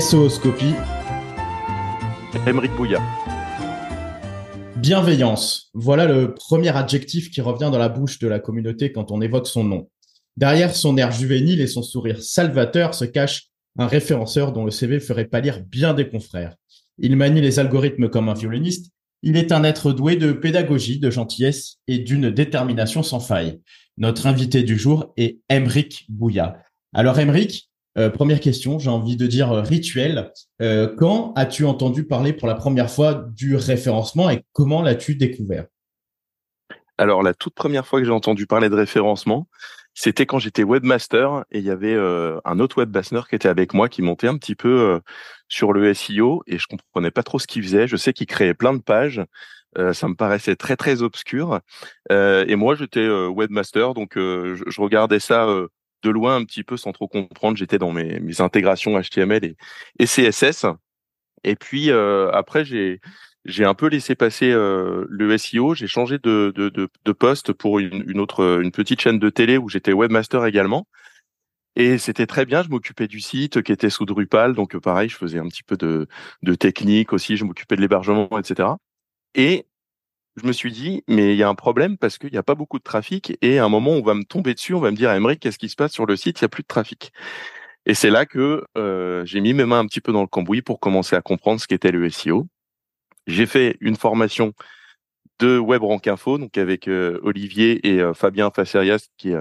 SOScopie. Émeric Bouya. Bienveillance. Voilà le premier adjectif qui revient dans la bouche de la communauté quand on évoque son nom. Derrière son air juvénile et son sourire salvateur se cache un référenceur dont le CV ferait pâlir bien des confrères. Il manie les algorithmes comme un violoniste. Il est un être doué de pédagogie, de gentillesse et d'une détermination sans faille. Notre invité du jour est Emric Bouya. Alors Emric, euh, première question, j'ai envie de dire euh, rituel. Euh, quand as-tu entendu parler pour la première fois du référencement et comment l'as-tu découvert? Alors la toute première fois que j'ai entendu parler de référencement, c'était quand j'étais webmaster et il y avait un autre webmaster qui était avec moi qui montait un petit peu sur le SEO et je comprenais pas trop ce qu'il faisait. Je sais qu'il créait plein de pages. ça me paraissait très très obscur. et moi, j'étais webmaster, donc je, je, regardais ça de loin un petit peu sans trop comprendre. J'étais dans mes, intégrations HTML et, CSS. Et puis euh, après, j'ai j'ai un peu laissé passer euh, le SEO. J'ai changé de, poste pour une, une, autre une petite chaîne de télé où j'étais webmaster également. Et c'était très bien. Je m'occupais du site qui était sous Drupal, donc pareil, je faisais un petit peu de, de technique aussi. Je m'occupais de l'hébergement, etc. Et je me suis dit, mais il y a un problème parce qu'il n'y a pas beaucoup de trafic et à un moment, on va me tomber dessus, on va me dire, Emery, qu'est-ce qui se passe sur le site? Il n'y a plus de trafic. Et c'est là que euh, j'ai mis mes mains un petit peu dans le cambouis pour commencer à comprendre ce qu'était le SEO. J'ai fait une formation de WebRank Info, donc avec euh, Olivier et euh, Fabien Facerias, qui,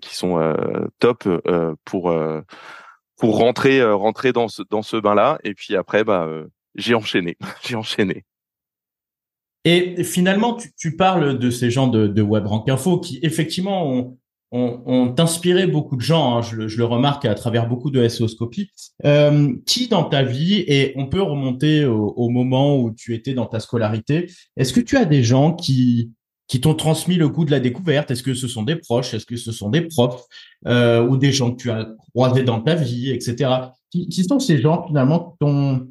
qui sont top pour pour rentrer rentrer dans ce dans ce bain-là. Et puis après, bah, j'ai enchaîné, j'ai enchaîné. Et finalement, tu, parles de ces gens de, de WebRank Info qui effectivement ont, ont, inspiré beaucoup de gens. Hein, je, le, remarque à travers beaucoup de SEOscopie. Euh, qui dans ta vie et on peut remonter au, moment où tu étais dans ta scolarité. Est-ce que tu as des gens qui qui t'ont transmis le goût de la découverte? Est-ce que ce sont des proches? Est-ce que ce sont des profs? Euh, ou des gens que tu as croisés dans ta vie, etc. Qui, qui sont ces gens finalement qui t'ont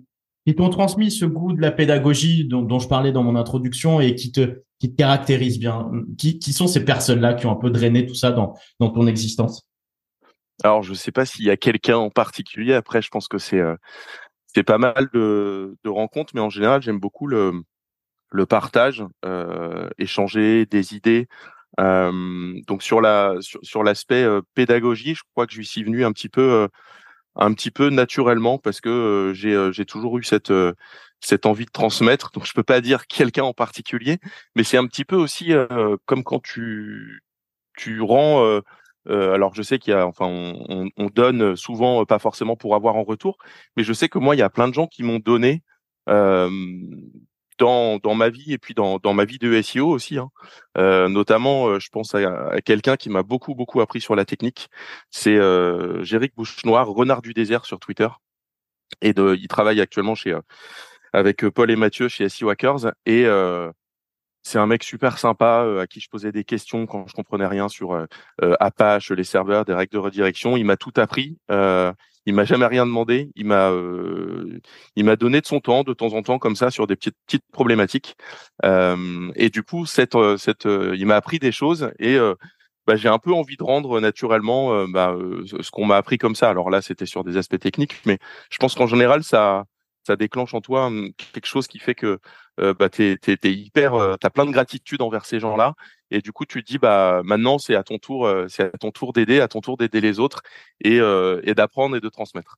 qui t'ont transmis ce goût de la pédagogie dont, je parlais dans mon introduction et qui te, caractérisent bien qui, sont ces personnes-là qui ont un peu drainé tout ça dans, ton existence? Alors, je ne sais pas s'il y a quelqu'un en particulier. Après, je pense que c'est euh, pas mal de, rencontres, mais en général, j'aime beaucoup le, partage, euh, échanger des idées. Euh, donc sur la sur, sur l'aspect pédagogie, je crois que je suis venu un petit peu un petit peu naturellement parce que euh, j'ai euh, j'ai toujours eu cette euh, cette envie de transmettre. Donc je peux pas dire quelqu'un en particulier, mais c'est un petit peu aussi comme quand tu tu rends alors je sais qu'il y a, enfin, on, on, donne souvent pas forcément pour avoir en retour, mais je sais que moi il y a plein de gens qui m'ont donné euh, dans, dans ma vie et puis dans, dans ma vie de SEO aussi. Hein. Euh, notamment, euh, je pense à, quelqu'un qui m'a beaucoup beaucoup appris sur la technique. C'est euh, Bouchenoir, renard du désert sur Twitter, et de, il travaille actuellement chez euh, avec Paul et Mathieu chez SEO Hackers et c'est un mec super sympa à qui je posais des questions quand je comprenais rien sur Apache, les serveurs, des règles de redirection. Il m'a tout appris. Il m'a jamais rien demandé. Il m'a, euh, il m'a donné de son temps de temps en temps comme ça sur des petites petites problématiques. Euh, et du coup, cette, euh, cette, il m'a appris des choses et bah, j'ai un peu envie de rendre naturellement bah, ce qu'on m'a appris comme ça. Alors là, c'était sur des aspects techniques, mais je pense qu'en général, ça, ça déclenche en toi hum, quelque chose qui fait que euh, bah, t'es, hyper, euh, t'as plein de gratitude envers ces gens-là, et du coup tu te dis bah maintenant c'est à ton tour, euh, c'est à ton tour d'aider, à ton tour d'aider les autres et, et d'apprendre et de transmettre.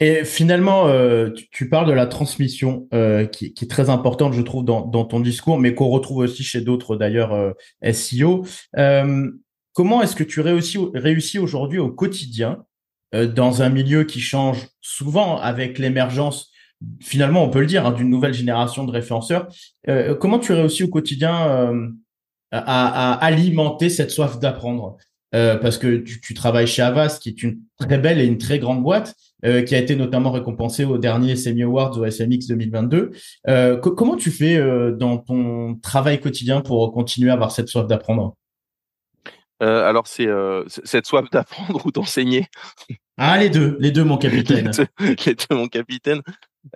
Et finalement, tu, parles de la transmission qui, est très importante, je trouve, dans, ton discours, mais qu'on retrouve aussi chez d'autres d'ailleurs SEO. comment est-ce que tu réussis aujourd'hui au quotidien dans un milieu qui change souvent avec l'émergence finalement, on peut le dire, hein, d'une nouvelle génération de référenceurs. Euh, comment tu réussis au quotidien euh, à, à, alimenter cette soif d'apprendre? Euh, Parce que tu, tu, travailles chez Avast, qui est une très belle et une très grande boîte, euh, qui a été notamment récompensée au dernier Semi Awards au SMX 2022. Euh, comment tu fais dans ton travail quotidien pour continuer à avoir cette soif d'apprendre? Alors c'est cette soif d'apprendre ou d'enseigner. Ah les deux, les deux mon capitaine. les deux mon capitaine.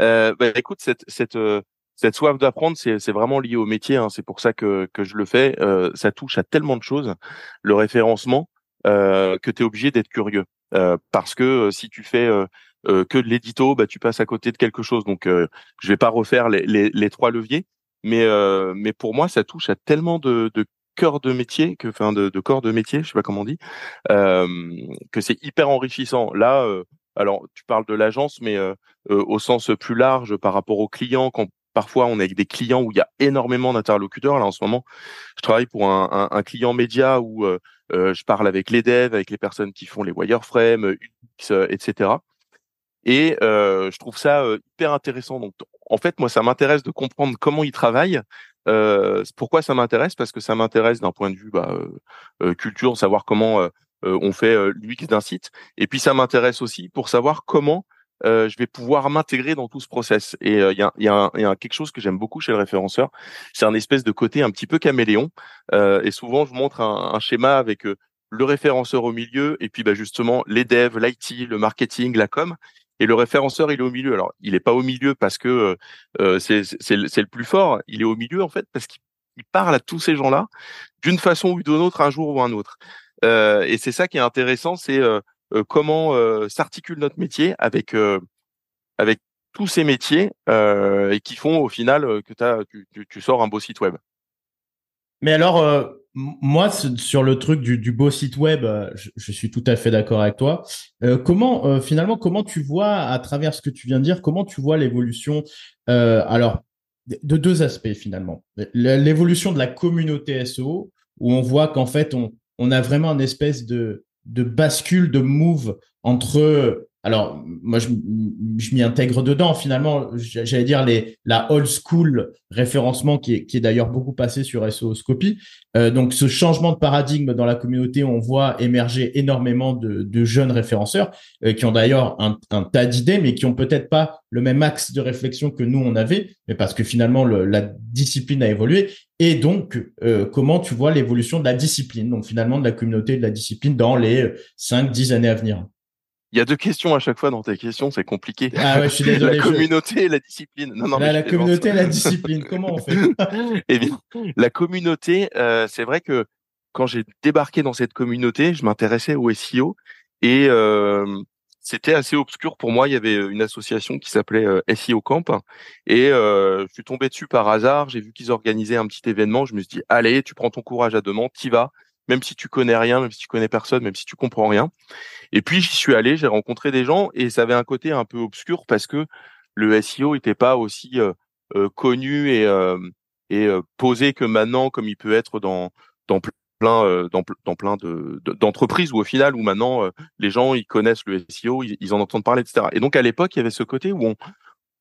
Euh, bah, écoute, cette, cette, euh, cette soif d'apprendre, c'est vraiment lié au métier. Hein. C'est pour ça que, que je le fais. Euh, ça touche à tellement de choses, le référencement, euh, que tu es obligé d'être curieux. parce que si tu fais que de l'édito, bah, tu passes à côté de quelque chose. Donc, je vais pas refaire les, les, les trois leviers, mais mais pour moi, ça touche à tellement de, de cœur de métier, que, enfin de, de, corps de métier, je sais pas comment on dit, que c'est hyper enrichissant. Là, alors tu parles de l'agence, mais au sens plus large par rapport aux clients, quand parfois on est avec des clients où il y a énormément d'interlocuteurs. Là en ce moment, je travaille pour un, client média où je parle avec les devs, avec les personnes qui font les wireframes, etc. Et je trouve ça hyper intéressant. Donc en fait, moi, ça m'intéresse de comprendre comment ils travaillent. Euh, pourquoi ça m'intéresse? Parce que ça m'intéresse d'un point de vue bah, euh, culture, savoir comment on fait l'UX d'un site. Et puis ça m'intéresse aussi pour savoir comment euh, je vais pouvoir m'intégrer dans tout ce process. Et il y, a, y, quelque chose que j'aime beaucoup chez le référenceur, c'est un espèce de côté un petit peu caméléon. Euh, et souvent, je montre un, schéma avec le référenceur au milieu et puis bah, justement les devs, l'IT, le marketing, la com. Et le référenceur, il est au milieu. Alors, il n'est pas au milieu parce que euh, c'est le plus fort. Il est au milieu, en fait, parce qu'il parle à tous ces gens-là d'une façon ou d'une autre, un jour ou un autre. Euh, et c'est ça qui est intéressant, c'est euh, euh comment s'articule notre métier avec avec tous ces métiers et qui font au final que as, tu, tu, tu, sors un beau site web. Mais alors, moi, sur le truc du, beau site web, je, suis tout à fait d'accord avec toi. Comment, finalement, comment tu vois, à travers ce que tu viens de dire, comment tu vois l'évolution, alors, de deux aspects finalement. L'évolution de la communauté SEO, où on voit qu'en fait, on, on a vraiment une espèce de, de bascule, de move entre alors moi je, m'y intègre dedans finalement. J'allais dire les la old school référencement qui est, d'ailleurs beaucoup passé sur SEOscopy euh, donc ce changement de paradigme dans la communauté on voit émerger énormément de, jeunes référenceurs euh, qui ont d'ailleurs un, tas d'idées mais qui ont peut-être pas le même axe de réflexion que nous on avait mais parce que finalement le, la discipline a évolué. Et donc euh, comment tu vois l'évolution de la discipline donc finalement de la communauté de la discipline dans les 5 10 années à venir? Il y a deux questions à chaque fois dans tes questions, c'est compliqué. Ah ouais, je suis désolé. la communauté et la discipline. Non, non, la, la communauté et la discipline, comment on fait? Eh bien, la communauté, euh, c'est vrai que quand j'ai débarqué dans cette communauté, je m'intéressais au SEO et euh, c'était assez obscur pour moi. Il y avait une association qui s'appelait euh, SEO Camp et euh, je suis tombé dessus par hasard. J'ai vu qu'ils organisaient un petit événement. Je me suis dit, allez, tu prends ton courage à deux mains, t'y vas même si tu connais rien, même si tu connais personne, même si tu comprends rien. Et puis j'y suis allé, j'ai rencontré des gens et ça avait un côté un peu obscur parce que le SEO n'était pas aussi euh, euh, connu et, euh, posé que maintenant, comme il peut être dans plein plein de d'entreprises où au final où maintenant les gens ils connaissent le SEO, ils, en entendent parler, etc. Et donc à l'époque il y avait ce côté où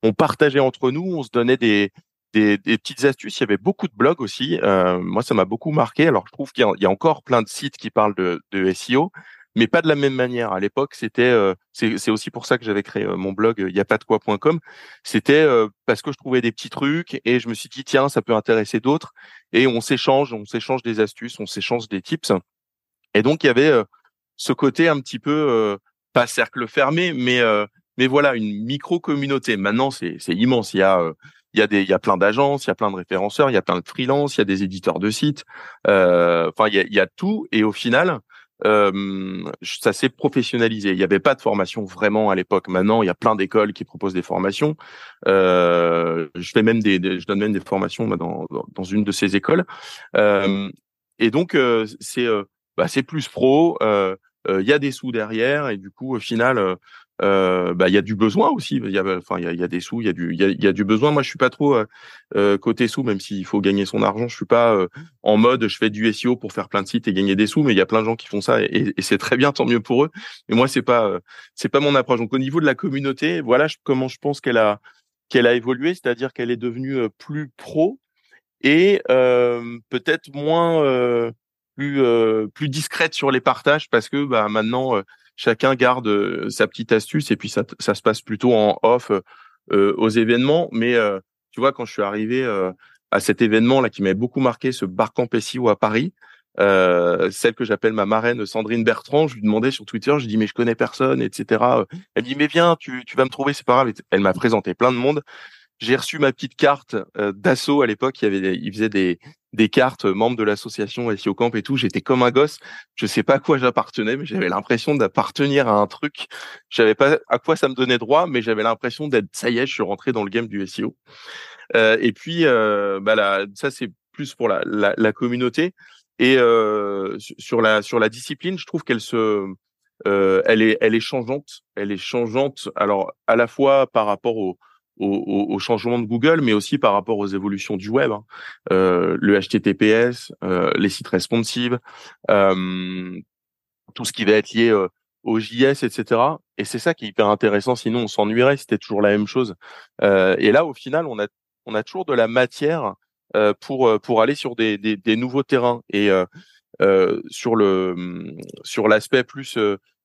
on partageait entre nous, on se donnait des des, des, petites astuces. Il y avait beaucoup de blogs aussi. Euh, moi, ça m'a beaucoup marqué. Alors, je trouve qu'il y, a encore plein de sites qui parlent de, de SEO, mais pas de la même manière. À l'époque, c'était, euh, c'est aussi pour ça que j'avais créé euh, mon blog il y a pas de quoi.com. C'était euh, parce que je trouvais des petits trucs et je me suis dit tiens, ça peut intéresser d'autres. Et on s'échange, on s'échange des astuces, on s'échange des tips. Et donc il y avait euh, ce côté un petit peu pas cercle fermé, mais mais voilà une micro communauté. Maintenant, c'est immense. Il y a il y a des, il y a plein d'agences, il y a plein de référenceurs, il y a plein de freelances, il y a des éditeurs de sites. Euh, enfin, il y a, y a tout. Et au final, euh, ça s'est professionnalisé. Il n'y avait pas de formation vraiment à l'époque. Maintenant, il y a plein d'écoles qui proposent des formations. Euh, je fais même des, je donne même des formations dans, dans une de ces écoles. Euh, et donc, euh, c'est, euh, bah, c'est plus pro. Il y a des sous derrière et du coup, au final, euh, bah il y a du besoin aussi. Il y a enfin il y a, des sous, il y a du il y a, du besoin. Moi je suis pas trop euh, euh côté sous, même s'il faut gagner son argent. Je suis pas en mode je fais du SEO pour faire plein de sites et gagner des sous, mais il y a plein de gens qui font ça et, c'est très bien, tant mieux pour eux. Mais moi c'est pas c'est pas mon approche. Donc au niveau de la communauté, voilà comment je pense qu'elle a qu'elle a évolué, c'est-à-dire qu'elle est devenue plus pro et peut-être moins plus plus discrète sur les partages parce que bah maintenant chacun garde euh, sa petite astuce et puis ça, se passe plutôt en off euh, aux événements. Mais euh, tu vois, quand je suis arrivé à cet événement là qui m'avait beaucoup marqué, ce Barcamp SEO à Paris, celle que j'appelle ma marraine Sandrine Bertrand, je lui demandais sur Twitter, je dis mais je connais personne, etc. Elle me dit mais viens, tu, vas me trouver, c'est pas grave. Elle m'a présenté plein de monde. J'ai reçu ma petite carte d'assaut à l'époque. Il il faisait des, des cartes membres de l'association SEO Camp et tout. J'étais comme un gosse. Je sais pas à quoi j'appartenais, mais j'avais l'impression d'appartenir à un truc. Je savais pas à quoi ça me donnait droit, mais j'avais l'impression d'être, ça y est, je suis rentré dans le game du SEO. Euh, et puis, euh, bah là, ça c'est plus pour la, la, la communauté. Et euh, sur la sur la discipline, je trouve qu'elle se euh, elle est elle est changeante. Elle est changeante. Alors à la fois par rapport au au, au, changement de Google, mais aussi par rapport aux évolutions du web, hein. euh, le HTTPS, euh, les sites responsives, euh, tout ce qui va être lié euh, au JS, etc. Et c'est ça qui est hyper intéressant. Sinon, on s'ennuierait. C'était toujours la même chose. Euh, et là, au final, on a on a toujours de la matière euh, pour pour aller sur des, des, des nouveaux terrains et sur le sur l'aspect plus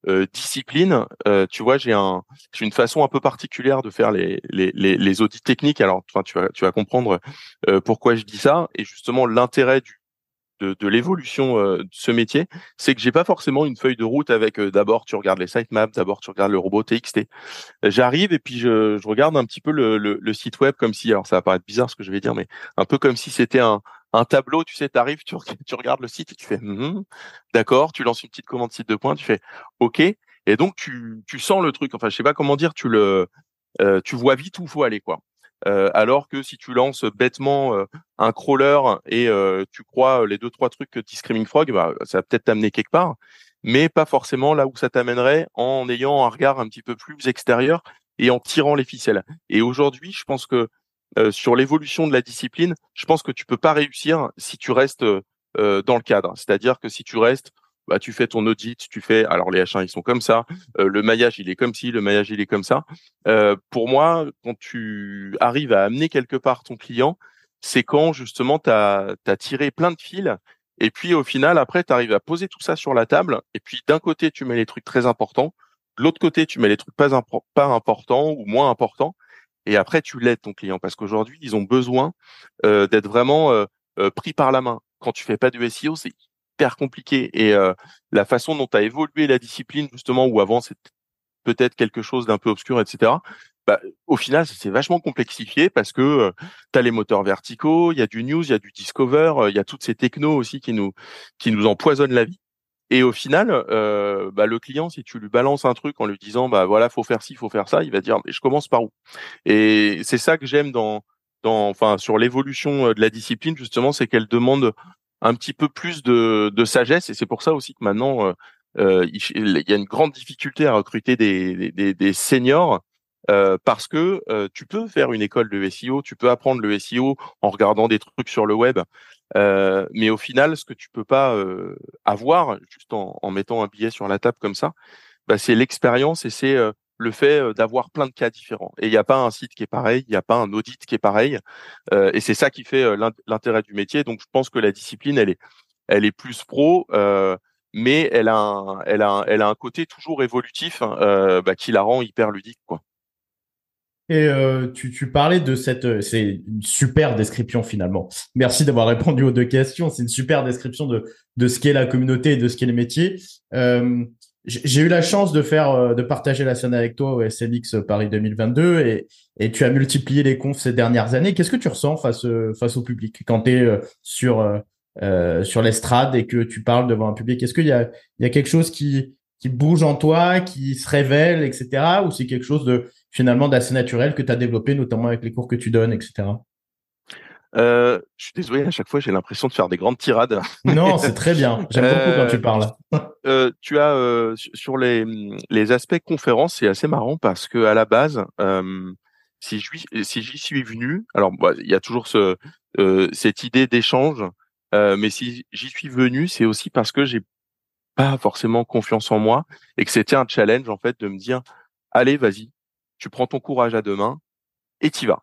euh, discipline, euh, tu vois, j'ai un, j'ai une façon un peu particulière de faire les les, les, les audits techniques. Alors, tu vas tu vas comprendre euh, pourquoi je dis ça. Et justement, l'intérêt du de, de l'évolution de ce métier, c'est que j'ai pas forcément une feuille de route avec d'abord tu regardes les sitemaps, d'abord tu regardes le robot TXT. J'arrive et puis je, je regarde un petit peu le, le, le, site web comme si, alors ça va paraître bizarre ce que je vais dire, mais un peu comme si c'était un, tableau, tu sais, tu arrives, tu, regardes le site et tu fais mmh d'accord, tu lances une petite commande site de points, tu fais OK, et donc tu, sens le truc. Enfin, je sais pas comment dire, tu le, euh, tu vois vite où faut aller, quoi. Euh, alors que si tu lances bêtement euh, un crawler et tu crois les deux trois trucs que dit Screaming Frog, bah, ça va peut-être t'amener quelque part, mais pas forcément là où ça t'amènerait en ayant un regard un petit peu plus extérieur et en tirant les ficelles. Et aujourd'hui, je pense que euh, sur l'évolution de la discipline, je pense que tu peux pas réussir si tu restes euh, dans le cadre. C'est-à-dire que si tu restes, bah, tu fais ton audit, tu fais, alors les H1 ils sont comme ça, euh, le maillage il est comme ci, le maillage il est comme ça. pour moi, quand tu arrives à amener quelque part ton client, c'est quand justement tu as, tiré plein de fils et puis au final, après, tu arrives à poser tout ça sur la table et puis d'un côté, tu mets les trucs très importants, de l'autre côté, tu mets les trucs pas importants ou moins importants et après tu l'aides ton client parce qu'aujourd'hui ils ont besoin d'être vraiment pris par la main. Quand tu fais pas de SEO, c'est hyper compliqué et la façon dont tu as évolué la discipline justement où avant c'était peut-être quelque chose d'un peu obscur, etc. Bah, au final, c'est vachement complexifié parce que tu as les moteurs verticaux, il y a du news, il y a du discover, il y a toutes ces technos aussi qui nous qui nous empoisonnent la vie. Et au final, euh, bah, le client, si tu lui balances un truc en lui disant, bah voilà, faut faire ci, faut faire ça, il va dire, mais je commence par où? Et c'est ça que j'aime dans, dans, enfin, sur l'évolution euh, de la discipline justement, c'est qu'elle demande un petit peu plus de, de sagesse. Et c'est pour ça aussi que maintenant, euh, euh il, y a une grande difficulté à recruter des, des, des seniors. Euh, parce que euh, tu peux faire une école de SEO, tu peux apprendre le SEO en regardant des trucs sur le web, euh, mais au final, ce que tu peux pas euh, avoir juste en, en, mettant un billet sur la table comme ça, bah, c'est l'expérience et c'est euh, le fait d'avoir plein de cas différents. Et il n'y a pas un site qui est pareil, il n'y a pas un audit qui est pareil, et c'est ça qui fait l'intérêt du métier. Donc, je pense que la discipline, elle est, elle est plus pro, mais elle a, un, elle a, un, elle a un côté toujours évolutif hein, bah, qui la rend hyper ludique, quoi. Et euh, tu, tu, parlais de cette, euh, c'est une super description finalement. Merci d'avoir répondu aux deux questions. C'est une super description de de ce qu'est la communauté et de ce qu'est le métier. Euh, j'ai eu la chance de faire, euh, de partager la scène avec toi au SMX Paris 2022 et, et tu as multiplié les confs ces dernières années. Qu'est-ce que tu ressens face face au public quand tu es sur euh, sur l'estrade et que tu parles devant un public? Est-ce qu'il y a il y a quelque chose qui qui bouge en toi, qui se révèle, etc. Ou c'est quelque chose de finalement d'assez naturel que tu as développé, notamment avec les cours que tu donnes, etc. Euh, je suis désolé, à chaque fois j'ai l'impression de faire des grandes tirades. Non, c'est très bien. J'aime beaucoup quand tu parles. Euh, tu as euh, sur les, les aspects conférences, c'est assez marrant parce que à la base, euh, si je si j'y suis venu, alors bah, il y a toujours ce, euh, cette idée d'échange, euh, mais si j'y suis venu, c'est aussi parce que j'ai pas forcément confiance en moi et que c'était un challenge en fait de me dire allez vas-y tu prends ton courage à deux mains et t'y vas.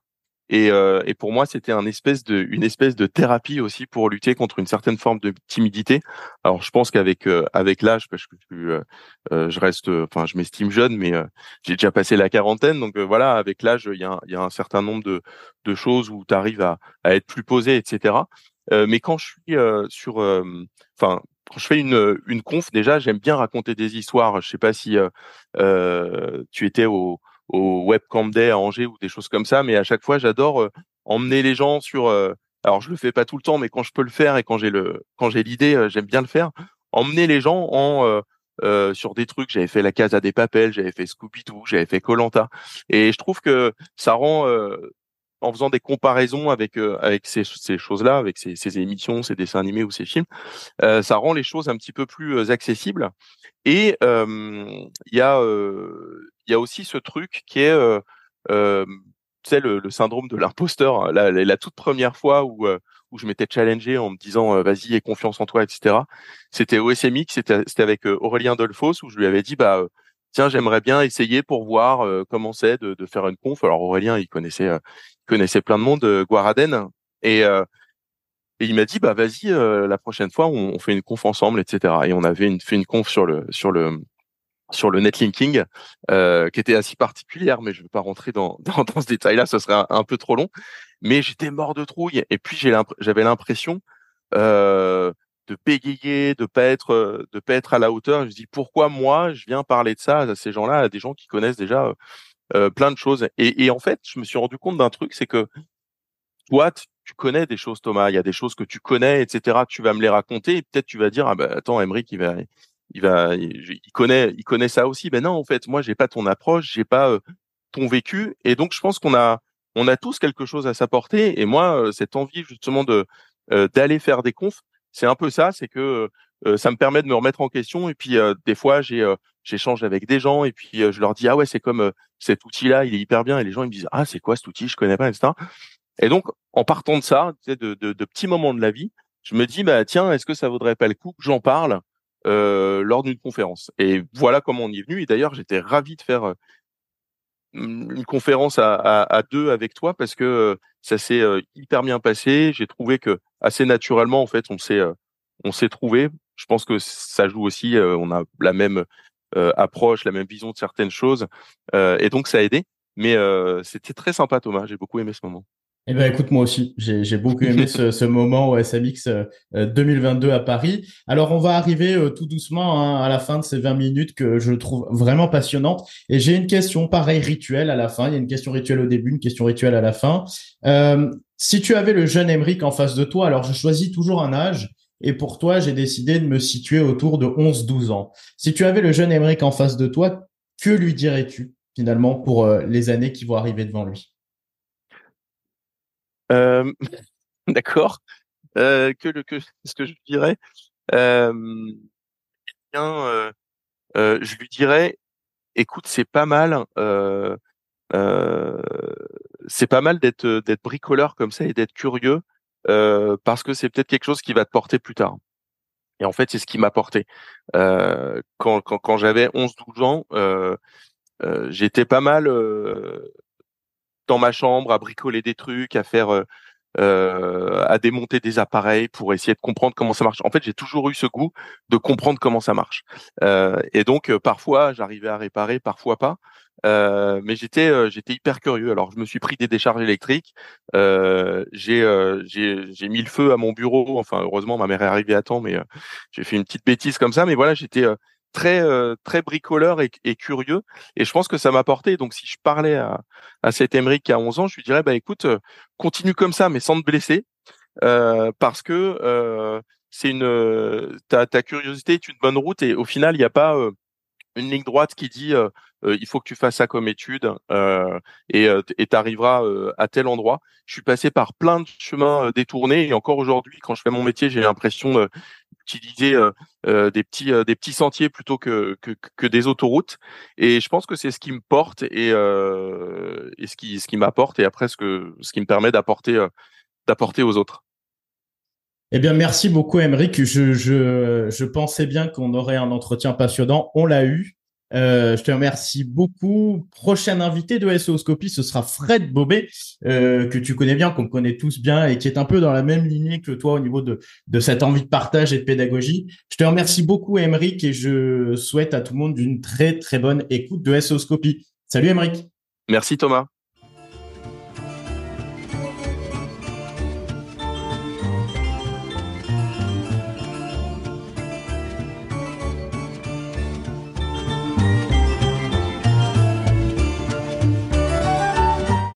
Et, euh, et, pour moi, c'était un espèce de, une espèce de thérapie aussi pour lutter contre une certaine forme de timidité. Alors, je pense qu'avec euh, avec l'âge, parce que euh, euh, je reste, enfin, je m'estime jeune, mais j'ai déjà passé la quarantaine, donc voilà, avec l'âge, il y a, y a, un certain nombre de, de choses où tu arrives à, à, être plus posé, etc. mais quand je suis sur, enfin, quand je fais une, conf, déjà, j'aime bien raconter des histoires. Je sais pas si tu étais au au Webcam Day à Angers ou des choses comme ça. Mais à chaque fois, j'adore euh, emmener les gens sur euh, alors je le fais pas tout le temps, mais quand je peux le faire et quand j'ai le, quand j'ai l'idée, j'aime bien le faire. Emmener les gens en euh, sur des trucs. J'avais fait la Casa des Papels, j'avais fait Scooby-Doo, j'avais fait Colanta, et je trouve que ça rend en faisant des comparaisons avec avec ces, choses-là, avec ces, émissions, ces dessins animés ou ces films, ça rend les choses un petit peu plus accessibles. Et il y a il y a aussi ce truc qui est euh, le, syndrome de l'imposteur, hein, la, toute première fois où, euh, où je m'étais challengé en me disant euh, vas-y, aie confiance en toi, etc. C'était au SMX, c'était avec Aurélien Dolphos où je lui avais dit bah tiens, j'aimerais bien essayer pour voir comment c'est de, de, faire une conf. Alors Aurélien, il connaissait, il connaissait plein de monde, euh, Guaraden, et, et il m'a dit bah vas-y, la prochaine fois on, on, fait une conf ensemble, etc. Et on avait une, fait une conf sur le sur le sur le netlinking, euh, qui était assez particulière, mais je ne vais pas rentrer dans, dans, dans ce détail-là, ce serait un, peu trop long. Mais j'étais mort de trouille, et puis j'avais l'impression euh, de bégayer, de pas être, de pas être à la hauteur. Je dis pourquoi moi je viens parler de ça à ces gens-là, à des gens qui connaissent déjà euh, plein de choses? Et, en fait, je me suis rendu compte d'un truc, c'est que toi, tu connais des choses, Thomas. Il y a des choses que tu connais, etc. Tu vas me les raconter, et peut-être tu vas dire ah ben attends, Emery, il va il va, il, connaît, il connaît ça aussi. Ben non, en fait, moi, j'ai pas ton approche, j'ai pas euh, ton vécu, et donc je pense qu'on a, on a tous quelque chose à s'apporter. Et moi, euh, cette envie justement de euh, d'aller faire des confs, c'est un peu ça, c'est que ça me permet de me remettre en question. Et puis des fois, j'ai j'échange avec des gens et puis je leur dis ah ouais, c'est comme cet outil-là, il est hyper bien. Et les gens ils me disent ah c'est quoi cet outil, je connais pas, etc. Et donc en partant de ça, de, de, de petits moments de la vie, je me dis bah tiens, est-ce que ça vaudrait pas le coup que j'en parle euh, lors d'une conférence? Et voilà comment on y est venu. Et d'ailleurs, j'étais ravi de faire euh, une conférence à, à, à, deux avec toi parce que euh, ça s'est hyper bien passé. J'ai trouvé que assez naturellement, en fait, on s'est on s'est trouvé. Je pense que ça joue aussi. on a la même approche, la même vision de certaines choses, et donc ça a aidé. Mais c'était très sympa, Thomas. J'ai beaucoup aimé ce moment. Eh ben écoute moi aussi, j'ai beaucoup aimé ce, ce, moment au SMX 2022 à Paris. Alors on va arriver euh, tout doucement hein, à la fin de ces 20 minutes que je trouve vraiment passionnantes. Et j'ai une question pareil rituelle à la fin. Il y a une question rituelle au début, une question rituelle à la fin. Euh, si tu avais le jeune Emeric en face de toi, alors je choisis toujours un âge. Et pour toi, j'ai décidé de me situer autour de 11-12 ans. Si tu avais le jeune Emeric en face de toi, que lui dirais-tu finalement pour euh, les années qui vont arriver devant lui? euh, D'accord. Euh, que le que ce que je dirais, euh, bien, euh, euh, je lui dirais, écoute, c'est pas mal. Euh, c'est pas mal d'être d'être bricoleur comme ça et d'être curieux parce que c'est peut-être quelque chose qui va te porter plus tard. Et en fait, c'est ce qui m'a porté. quand quand, quand j'avais 11-12 ans, j'étais pas mal dans ma chambre à bricoler des trucs, à faire, euh, euh, à démonter des appareils pour essayer de comprendre comment ça marche. En fait, j'ai toujours eu ce goût de comprendre comment ça marche. Euh, et donc, euh, parfois, j'arrivais à réparer, parfois pas. Euh, mais j'étais euh, j'étais hyper curieux. Alors, je me suis pris des décharges électriques. j'ai j'ai mis le feu à mon bureau. Enfin, heureusement, ma mère est arrivée à temps, mais j'ai fait une petite bêtise comme ça. Mais voilà, j'étais très euh, très bricoleur et, et, curieux. Et je pense que ça m'a porté. Donc si je parlais à, à cet Emeric a 11 ans je lui dirais bah écoute euh, continue comme ça mais sans te blesser euh, parce que euh, c'est une ta, ta curiosité est une bonne route. Et au final il n'y a pas une ligne droite qui dit il faut que tu fasses ça comme étude et tu arriveras à tel endroit. Je suis passé par plein de chemins détournés. Et encore aujourd'hui, quand je fais mon métier, j'ai l'impression utiliser euh, euh, des petits euh, des petits sentiers plutôt que, que, des autoroutes et je pense que c'est ce qui me porte et, et ce qui ce qui m'apporte et après ce que ce qui me permet d'apporter d'apporter aux autres. Eh bien, merci beaucoup, Emeric. Je, je, je pensais bien qu'on aurait un entretien passionnant. On l'a eu. Euh, je te remercie beaucoup. Prochain invité de SOScopie, ce sera Fred Bobet, euh, que tu connais bien, qu'on connaît tous bien et qui est un peu dans la même lignée que toi au niveau de, de cette envie de partage et de pédagogie. Je te remercie beaucoup, Emeric, et je souhaite à tout le monde une très, très bonne écoute de SOScopie. Salut, Emeric. Merci, Thomas.